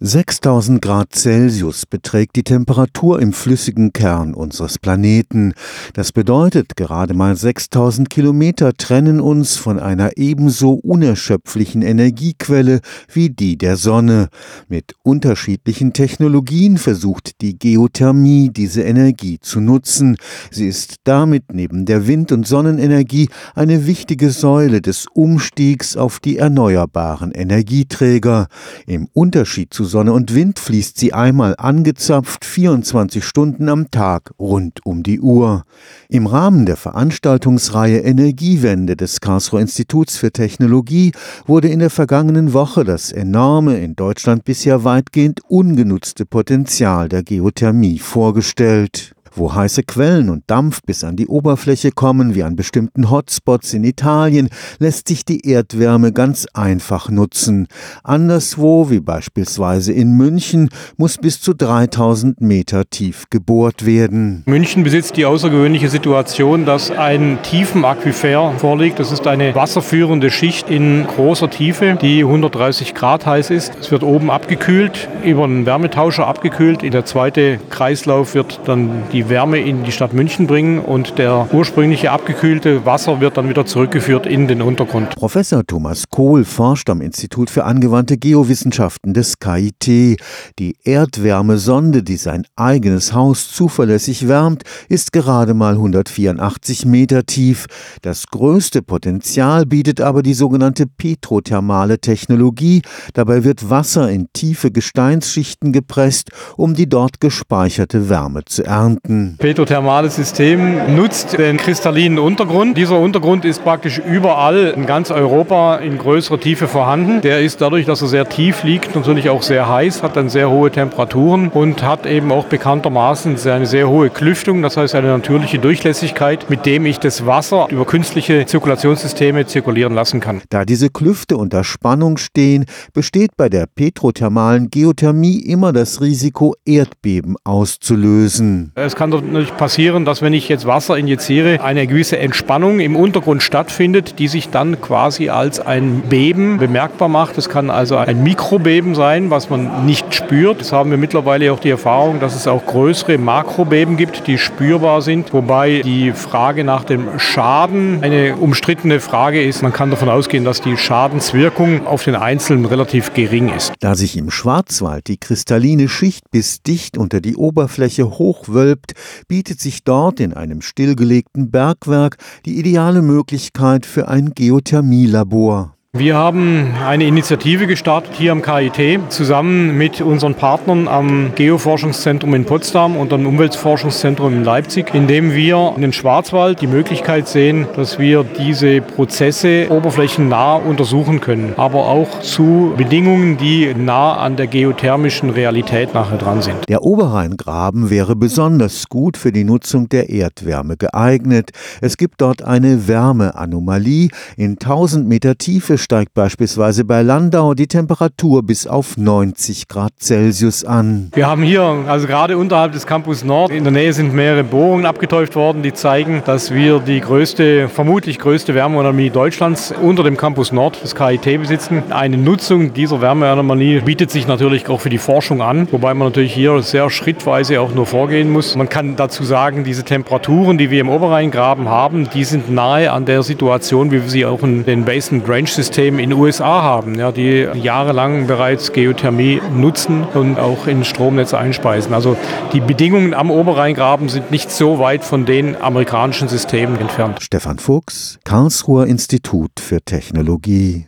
6000 Grad Celsius beträgt die Temperatur im flüssigen Kern unseres Planeten. Das bedeutet, gerade mal 6000 Kilometer trennen uns von einer ebenso unerschöpflichen Energiequelle wie die der Sonne. Mit unterschiedlichen Technologien versucht die Geothermie diese Energie zu nutzen. Sie ist damit neben der Wind- und Sonnenenergie eine wichtige Säule des Umstiegs auf die erneuerbaren Energieträger. Im Unterschied zu Sonne und Wind fließt sie einmal angezapft 24 Stunden am Tag rund um die Uhr. Im Rahmen der Veranstaltungsreihe Energiewende des Karlsruher Instituts für Technologie wurde in der vergangenen Woche das enorme, in Deutschland bisher weitgehend ungenutzte Potenzial der Geothermie vorgestellt. Wo heiße Quellen und Dampf bis an die Oberfläche kommen, wie an bestimmten Hotspots in Italien, lässt sich die Erdwärme ganz einfach nutzen. Anderswo, wie beispielsweise in München, muss bis zu 3000 Meter tief gebohrt werden. München besitzt die außergewöhnliche Situation, dass ein Tiefenaquifer vorliegt. Das ist eine wasserführende Schicht in großer Tiefe, die 130 Grad heiß ist. Es wird oben abgekühlt, über einen Wärmetauscher abgekühlt. In der zweite Kreislauf wird dann die Wärme in die Stadt München bringen und der ursprüngliche abgekühlte Wasser wird dann wieder zurückgeführt in den Untergrund. Professor Thomas Kohl forscht am Institut für angewandte Geowissenschaften des KIT. Die Erdwärmesonde, die sein eigenes Haus zuverlässig wärmt, ist gerade mal 184 Meter tief. Das größte Potenzial bietet aber die sogenannte petrothermale Technologie. Dabei wird Wasser in tiefe Gesteinsschichten gepresst, um die dort gespeicherte Wärme zu ernten. Petrothermales System nutzt den kristallinen Untergrund. Dieser Untergrund ist praktisch überall in ganz Europa in größerer Tiefe vorhanden. Der ist dadurch, dass er sehr tief liegt, natürlich auch sehr heiß, hat dann sehr hohe Temperaturen und hat eben auch bekanntermaßen eine sehr hohe Klüftung, das heißt eine natürliche Durchlässigkeit, mit dem ich das Wasser über künstliche Zirkulationssysteme zirkulieren lassen kann. Da diese Klüfte unter Spannung stehen, besteht bei der petrothermalen Geothermie immer das Risiko, Erdbeben auszulösen. Es kann natürlich passieren, dass wenn ich jetzt Wasser injiziere, eine gewisse Entspannung im Untergrund stattfindet, die sich dann quasi als ein Beben bemerkbar macht. Es kann also ein Mikrobeben sein, was man nicht spürt. Das haben wir mittlerweile auch die Erfahrung, dass es auch größere Makrobeben gibt, die spürbar sind, wobei die Frage nach dem Schaden eine umstrittene Frage ist. Man kann davon ausgehen, dass die Schadenswirkung auf den Einzelnen relativ gering ist. Da sich im Schwarzwald die kristalline Schicht bis dicht unter die Oberfläche hochwölbt, bietet sich dort in einem stillgelegten Bergwerk die ideale Möglichkeit für ein Geothermielabor. Wir haben eine Initiative gestartet hier am KIT zusammen mit unseren Partnern am Geoforschungszentrum in Potsdam und am Umweltforschungszentrum in Leipzig, indem wir in den Schwarzwald die Möglichkeit sehen, dass wir diese Prozesse oberflächennah untersuchen können, aber auch zu Bedingungen, die nah an der geothermischen Realität nachher dran sind. Der Oberrheingraben wäre besonders gut für die Nutzung der Erdwärme geeignet. Es gibt dort eine Wärmeanomalie. In 1000 Meter Tiefe steigt beispielsweise bei Landau die Temperatur bis auf 90 Grad Celsius an. Wir haben hier, also gerade unterhalb des Campus Nord, in der Nähe sind mehrere Bohrungen abgetäuft worden, die zeigen, dass wir die größte, vermutlich größte Wärmeanomalie Deutschlands unter dem Campus Nord des KIT besitzen. Eine Nutzung dieser Wärmeanomalie bietet sich natürlich auch für die Forschung an, wobei man natürlich hier sehr schrittweise auch nur vorgehen muss. Man kann dazu sagen, diese Temperaturen, die wir im Oberrheingraben haben, die sind nahe an der Situation, wie wir sie auch in den Basin Grange Systemen System in den USA haben, ja, die jahrelang bereits Geothermie nutzen und auch in Stromnetze einspeisen. Also die Bedingungen am Oberrheingraben sind nicht so weit von den amerikanischen Systemen entfernt. Stefan Fuchs, Karlsruher Institut für Technologie.